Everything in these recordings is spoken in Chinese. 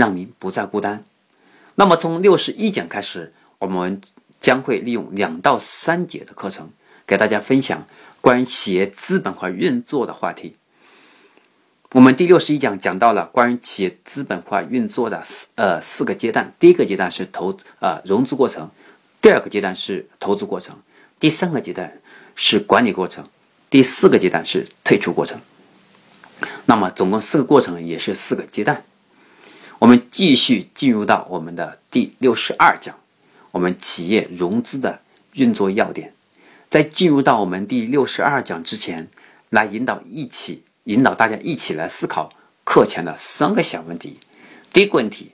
让您不再孤单。那么从六十一讲开始，我们将会利用两到三节的课程，给大家分享关于企业资本化运作的话题。我们第六十一讲讲到了关于企业资本化运作的四呃四个阶段，第一个阶段是投啊融资过程，第二个阶段是投资过程，第三个阶段是管理过程，第四个阶段是退出过程。那么总共四个过程也是四个阶段。我们继续进入到我们的第六十二讲，我们企业融资的运作要点。在进入到我们第六十二讲之前，来引导一起引导大家一起来思考课前的三个小问题。第一个问题，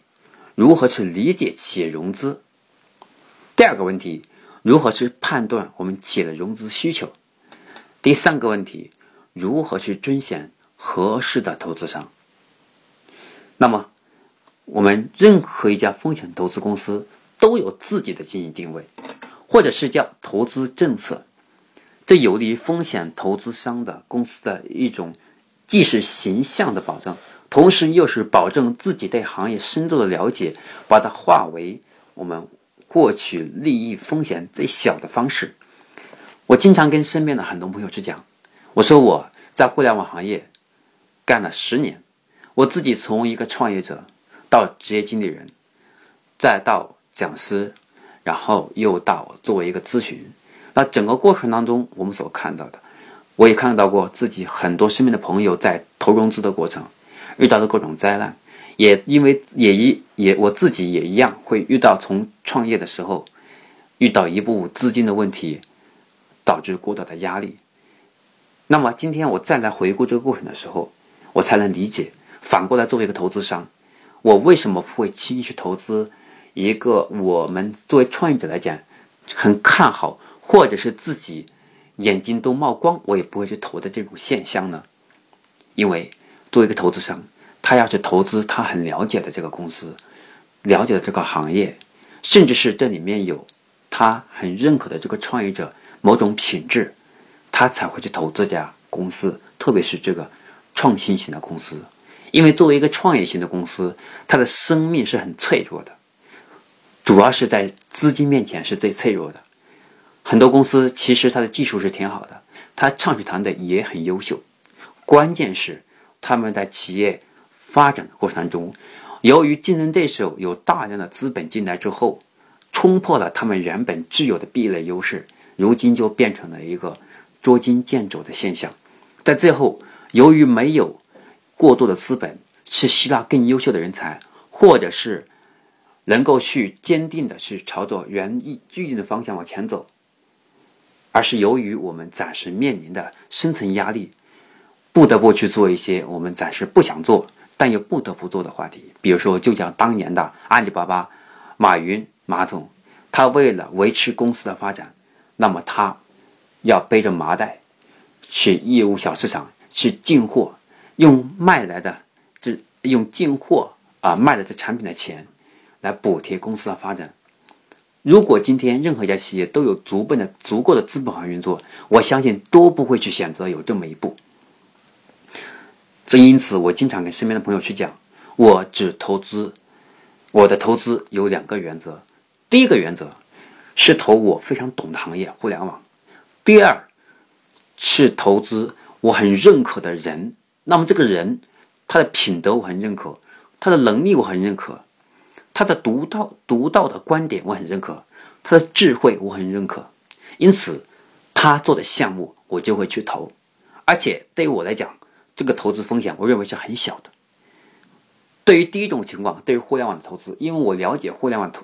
如何去理解企业融资？第二个问题，如何去判断我们企业的融资需求？第三个问题，如何去甄选合适的投资商？那么。我们任何一家风险投资公司都有自己的经营定位，或者是叫投资政策，这有利于风险投资商的公司的一种，既是形象的保证，同时又是保证自己对行业深度的了解，把它化为我们获取利益风险最小的方式。我经常跟身边的很多朋友去讲，我说我在互联网行业干了十年，我自己从一个创业者。到职业经理人，再到讲师，然后又到作为一个咨询，那整个过程当中，我们所看到的，我也看到过自己很多身边的朋友在投融资的过程遇到的各种灾难，也因为也一也我自己也一样会遇到从创业的时候遇到一步资金的问题，导致过大的压力。那么今天我再来回顾这个过程的时候，我才能理解，反过来作为一个投资商。我为什么会轻易去投资一个我们作为创业者来讲很看好，或者是自己眼睛都冒光，我也不会去投的这种现象呢？因为作为一个投资商，他要去投资他很了解的这个公司，了解的这个行业，甚至是这里面有他很认可的这个创业者某种品质，他才会去投这家公司，特别是这个创新型的公司。因为作为一个创业型的公司，它的生命是很脆弱的，主要是在资金面前是最脆弱的。很多公司其实它的技术是挺好的，它创始团队也很优秀，关键是他们在企业发展的过程中，由于竞争对手有大量的资本进来之后，冲破了他们原本具有的壁垒优势，如今就变成了一个捉襟见肘的现象。在最后，由于没有过多的资本去吸纳更优秀的人才，或者是能够去坚定的去朝着原意预定的方向往前走，而是由于我们暂时面临的生存压力，不得不去做一些我们暂时不想做但又不得不做的话题。比如说，就像当年的阿里巴巴，马云马总，他为了维持公司的发展，那么他要背着麻袋去义乌小市场去进货。用卖来的这用进货啊卖的这产品的钱来补贴公司的发展。如果今天任何一家企业都有足本的足够的资本化运作，我相信都不会去选择有这么一步。所以因此，我经常跟身边的朋友去讲，我只投资，我的投资有两个原则。第一个原则是投我非常懂的行业，互联网；第二是投资我很认可的人。那么这个人，他的品德我很认可，他的能力我很认可，他的独到独到的观点我很认可，他的智慧我很认可，因此他做的项目我就会去投，而且对于我来讲，这个投资风险我认为是很小的。对于第一种情况，对于互联网的投资，因为我了解互联网投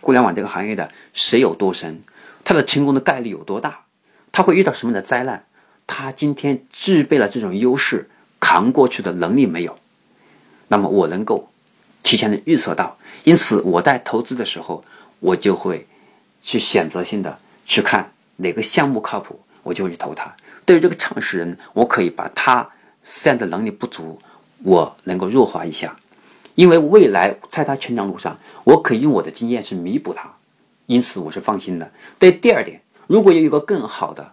互联网这个行业的水有多深，它的成功的概率有多大，它会遇到什么样的灾难，它今天具备了这种优势。扛过去的能力没有，那么我能够提前的预测到。因此，我在投资的时候，我就会去选择性的去看哪个项目靠谱，我就会去投它。对于这个创始人，我可以把他现在的能力不足，我能够弱化一下，因为未来在他成长路上，我可以用我的经验去弥补他。因此，我是放心的。对第二点，如果有一个更好的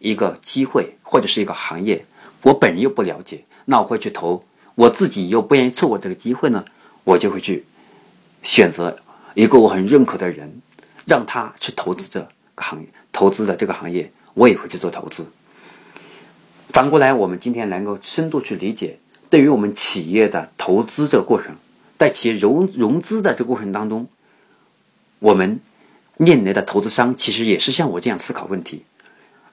一个机会或者是一个行业，我本人又不了解，那我会去投。我自己又不愿意错过这个机会呢，我就会去。选择一个我很认可的人，让他去投资这个行业，投资的这个行业，我也会去做投资。反过来，我们今天能够深度去理解，对于我们企业的投资这个过程，在企业融融资的这个过程当中，我们面临的投资商其实也是像我这样思考问题。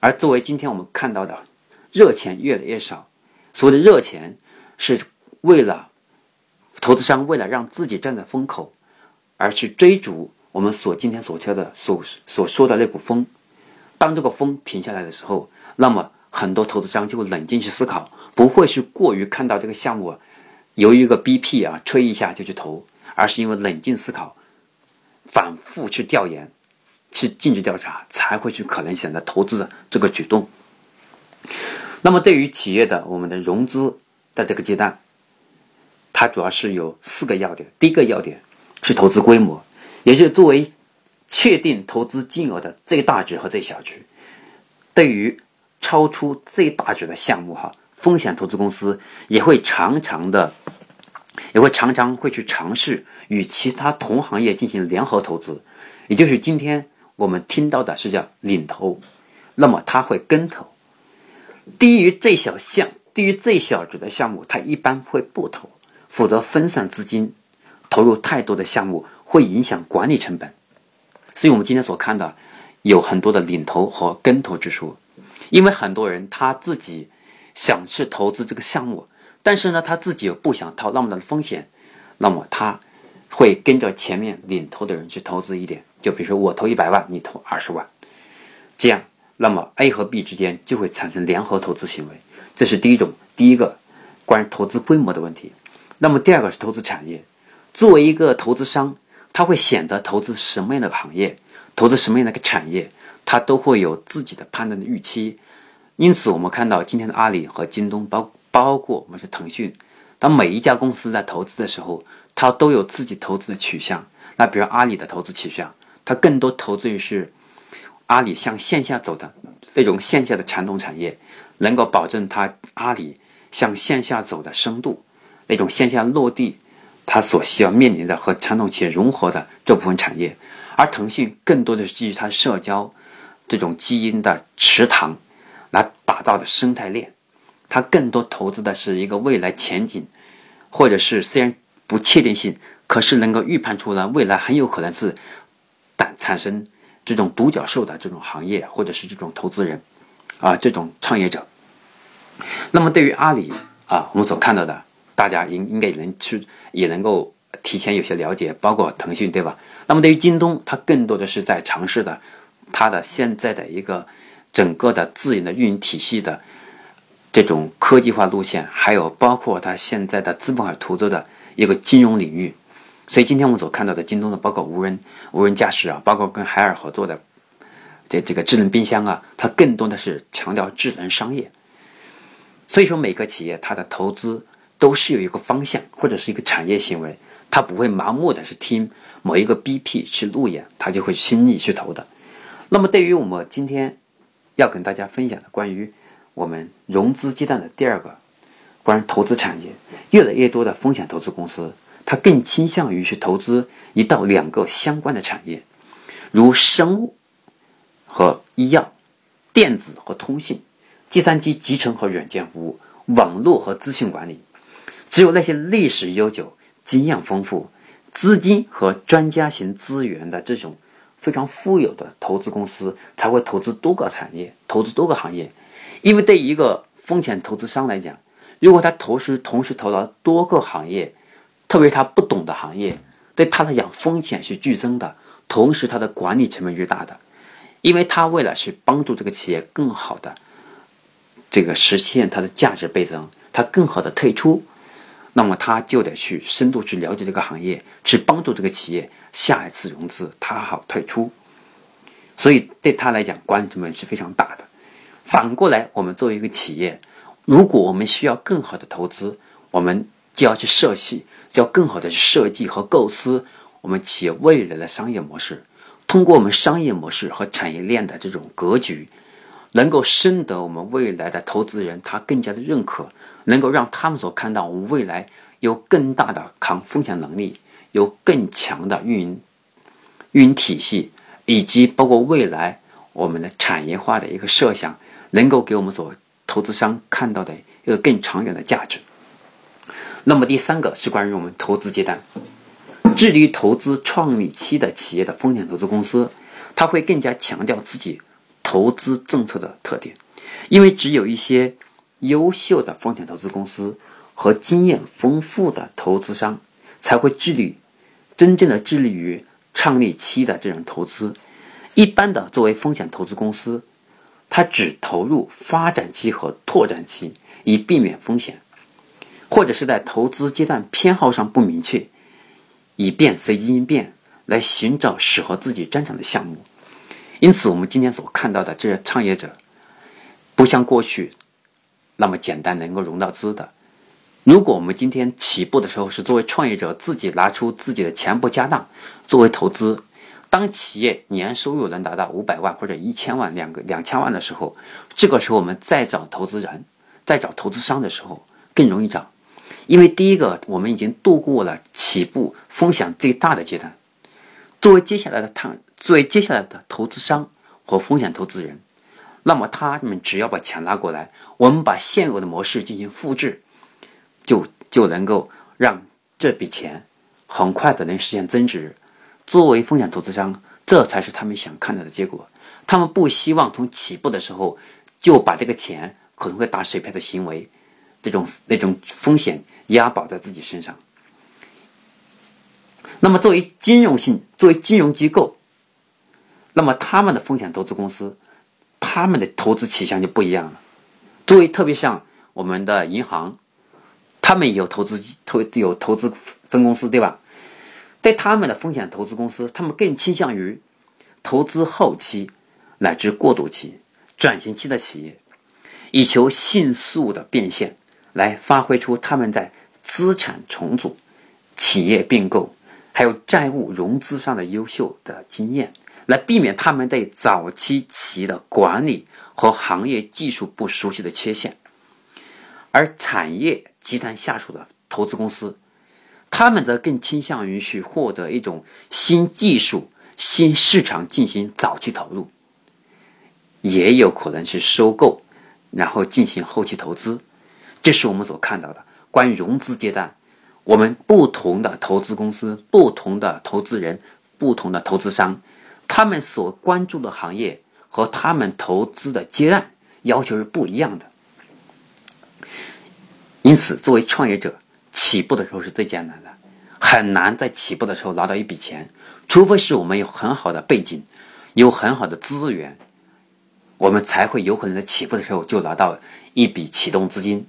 而作为今天我们看到的热钱越来越少，所谓的热钱是为了投资商为了让自己站在风口。而去追逐我们所今天所说的所所说的那股风，当这个风停下来的时候，那么很多投资商就会冷静去思考，不会是过于看到这个项目由于一个 BP 啊吹一下就去投，而是因为冷静思考，反复去调研，去尽职调查，才会去可能选择投资的这个举动。那么对于企业的我们的融资的这个阶段，它主要是有四个要点，第一个要点。是投资规模，也就是作为确定投资金额的最大值和最小值。对于超出最大值的项目，哈，风险投资公司也会常常的，也会常常会去尝试与其他同行业进行联合投资，也就是今天我们听到的是叫领投，那么他会跟投。低于最小项、低于最小值的项目，他一般会不投，否则分散资金。投入太多的项目会影响管理成本，所以我们今天所看的有很多的领投和跟投之说。因为很多人他自己想去投资这个项目，但是呢他自己又不想掏那么大的风险，那么他会跟着前面领投的人去投资一点。就比如说我投一百万，你投二十万，这样，那么 A 和 B 之间就会产生联合投资行为。这是第一种，第一个关于投资规模的问题。那么第二个是投资产业。作为一个投资商，他会选择投资什么样的行业，投资什么样的一个产业，他都会有自己的判断的预期。因此，我们看到今天的阿里和京东，包包括我们是腾讯，当每一家公司在投资的时候，它都有自己投资的取向。那比如阿里的投资取向，它更多投资于是阿里向线下走的那种线下的传统产业，能够保证它阿里向线下走的深度，那种线下落地。它所需要面临的和传统企业融合的这部分产业，而腾讯更多的是基于它社交这种基因的池塘来打造的生态链，它更多投资的是一个未来前景，或者是虽然不确定性，可是能够预判出来未来很有可能是产产生这种独角兽的这种行业，或者是这种投资人啊这种创业者。那么对于阿里啊，我们所看到的。大家应应该能去，也能够提前有些了解，包括腾讯，对吧？那么对于京东，它更多的是在尝试的，它的现在的一个整个的自营的运营体系的这种科技化路线，还有包括它现在的资本化投资的一个金融领域。所以今天我们所看到的京东的，包括无人无人驾驶啊，包括跟海尔合作的这这个智能冰箱啊，它更多的是强调智能商业。所以说，每个企业它的投资。都是有一个方向或者是一个产业行为，它不会盲目的是听某一个 BP 去路演，它就会轻易去投的。那么对于我们今天要跟大家分享的关于我们融资阶段的第二个关于投资产业，越来越多的风险投资公司，它更倾向于去投资一到两个相关的产业，如生物和医药、电子和通信、计算机集成和软件服务、网络和资讯管理。只有那些历史悠久、经验丰富、资金和专家型资源的这种非常富有的投资公司，才会投资多个产业、投资多个行业。因为对一个风险投资商来讲，如果他同时同时投了多个行业，特别是他不懂的行业，对他来讲风险是剧增的，同时他的管理成本越大的，因为他为了是帮助这个企业更好的这个实现它的价值倍增，他更好的退出。那么他就得去深度去了解这个行业，去帮助这个企业下一次融资，他好退出。所以对他来讲，管理成本是非常大的。反过来，我们作为一个企业，如果我们需要更好的投资，我们就要去设计，就要更好的去设计和构思我们企业未来的商业模式。通过我们商业模式和产业链的这种格局，能够深得我们未来的投资人他更加的认可，能够让他们所看到我们未来有更大的抗风险能力，有更强的运营运营体系，以及包括未来我们的产业化的一个设想，能够给我们所投资商看到的一个更长远的价值。那么第三个是关于我们投资阶段。致力于投资创立期的企业的风险投资公司，他会更加强调自己投资政策的特点，因为只有一些优秀的风险投资公司和经验丰富的投资商才会致力真正的致力于创立期的这种投资。一般的作为风险投资公司，它只投入发展期和拓展期，以避免风险，或者是在投资阶段偏好上不明确。以便随机应变来寻找适合自己专长的项目，因此我们今天所看到的这些创业者，不像过去那么简单能够融到资的。如果我们今天起步的时候是作为创业者自己拿出自己的全部家当作为投资，当企业年收入能达到五百万或者一千万两个两千万的时候，这个时候我们再找投资人、再找投资商的时候更容易找。因为第一个，我们已经度过了起步风险最大的阶段。作为接下来的探，作为接下来的投资商和风险投资人，那么他们只要把钱拿过来，我们把现有的模式进行复制，就就能够让这笔钱很快的能实现增值。作为风险投资商，这才是他们想看到的结果。他们不希望从起步的时候就把这个钱可能会打水漂的行为，这种那种风险。押宝在自己身上。那么，作为金融性、作为金融机构，那么他们的风险投资公司，他们的投资取向就不一样了。作为特别像我们的银行，他们有投资投有投资分公司，对吧？对他们的风险投资公司，他们更倾向于投资后期乃至过渡期、转型期的企业，以求迅速的变现，来发挥出他们在。资产重组、企业并购，还有债务融资上的优秀的经验，来避免他们对早期企业的管理和行业技术不熟悉的缺陷。而产业集团下属的投资公司，他们则更倾向于去获得一种新技术、新市场进行早期投入，也有可能是收购，然后进行后期投资。这是我们所看到的。关于融资阶段，我们不同的投资公司、不同的投资人、不同的投资商，他们所关注的行业和他们投资的阶段要求是不一样的。因此，作为创业者，起步的时候是最艰难的，很难在起步的时候拿到一笔钱，除非是我们有很好的背景，有很好的资源，我们才会有可能在起步的时候就拿到一笔启动资金。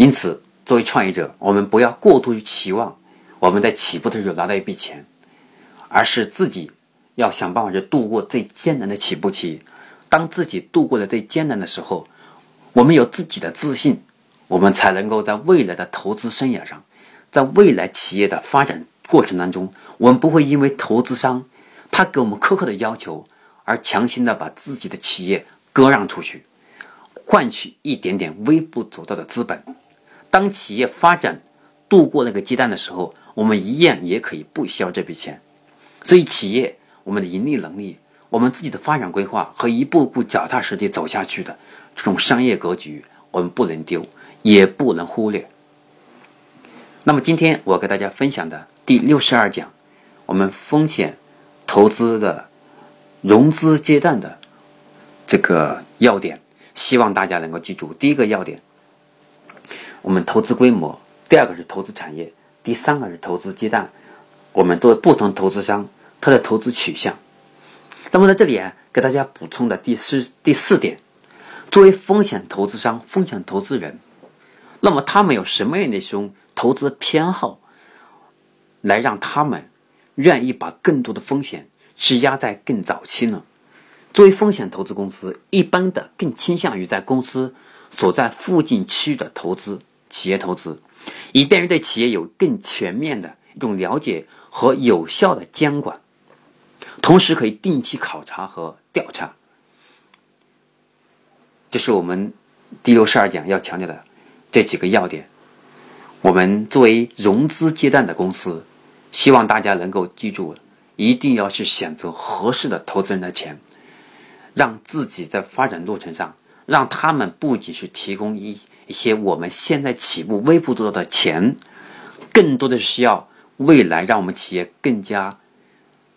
因此，作为创业者，我们不要过度于期望我们在起步的时候拿到一笔钱，而是自己要想办法去度过最艰难的起步期。当自己度过了最艰难的时候，我们有自己的自信，我们才能够在未来的投资生涯上，在未来企业的发展过程当中，我们不会因为投资商他给我们苛刻的要求而强行的把自己的企业割让出去，换取一点点微不足道的资本。当企业发展度过那个阶段的时候，我们一样也可以不需要这笔钱。所以，企业我们的盈利能力、我们自己的发展规划和一步步脚踏实地走下去的这种商业格局，我们不能丢，也不能忽略。那么，今天我给大家分享的第六十二讲，我们风险投资的融资阶段的这个要点，希望大家能够记住。第一个要点。我们投资规模，第二个是投资产业，第三个是投资阶段。我们作为不同投资商，他的投资取向。那么在这里啊，给大家补充的第四第四点，作为风险投资商、风险投资人，那么他们有什么样的一种投资偏好，来让他们愿意把更多的风险是压在更早期呢？作为风险投资公司，一般的更倾向于在公司所在附近区域的投资企业投资，以便于对企业有更全面的一种了解和有效的监管，同时可以定期考察和调查。这是我们第六十二讲要强调的这几个要点。我们作为融资阶段的公司，希望大家能够记住，一定要去选择合适的投资人的钱，让自己在发展路程上，让他们不仅是提供一一些我们现在起步微不足道的钱，更多的是需要未来让我们企业更加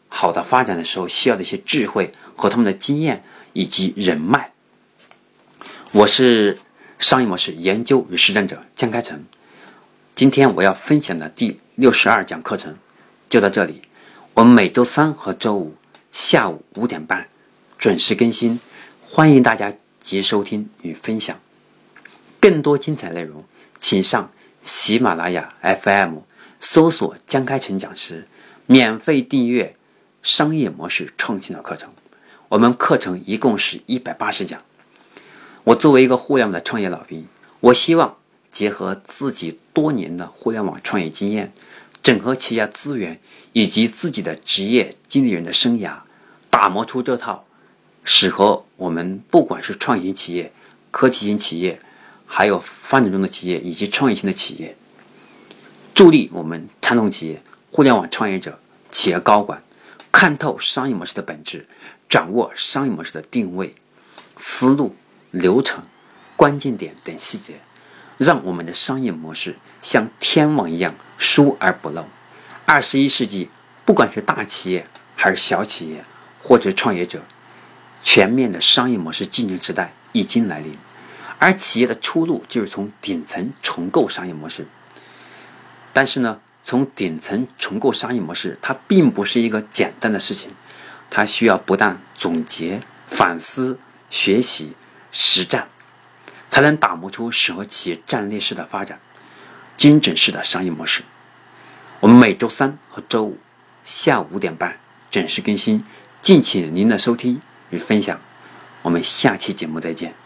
好的发展的时候需要的一些智慧和他们的经验以及人脉。我是商业模式研究与实战者江开成，今天我要分享的第六十二讲课程就到这里。我们每周三和周五下午五点半准时更新，欢迎大家及时收听与分享。更多精彩内容，请上喜马拉雅 FM 搜索江开成讲师，免费订阅商业模式创新的课程。我们课程一共是一百八十讲。我作为一个互联网的创业老兵，我希望结合自己多年的互联网创业经验，整合企业资源以及自己的职业经理人的生涯，打磨出这套适合我们不管是创新企业、科技型企业，还有发展中的企业以及创业型的企业，助力我们传统企业、互联网创业者、企业高管看透商业模式的本质，掌握商业模式的定位思路。流程、关键点等细节，让我们的商业模式像天网一样疏而不漏。二十一世纪，不管是大企业还是小企业，或者创业者，全面的商业模式竞争时代已经来临。而企业的出路就是从顶层重构商业模式。但是呢，从顶层重构商业模式，它并不是一个简单的事情，它需要不断总结、反思、学习。实战，才能打磨出适合企业战略式的发展、精准式的商业模式。我们每周三和周五下午五点半准时更新，敬请您的收听与分享。我们下期节目再见。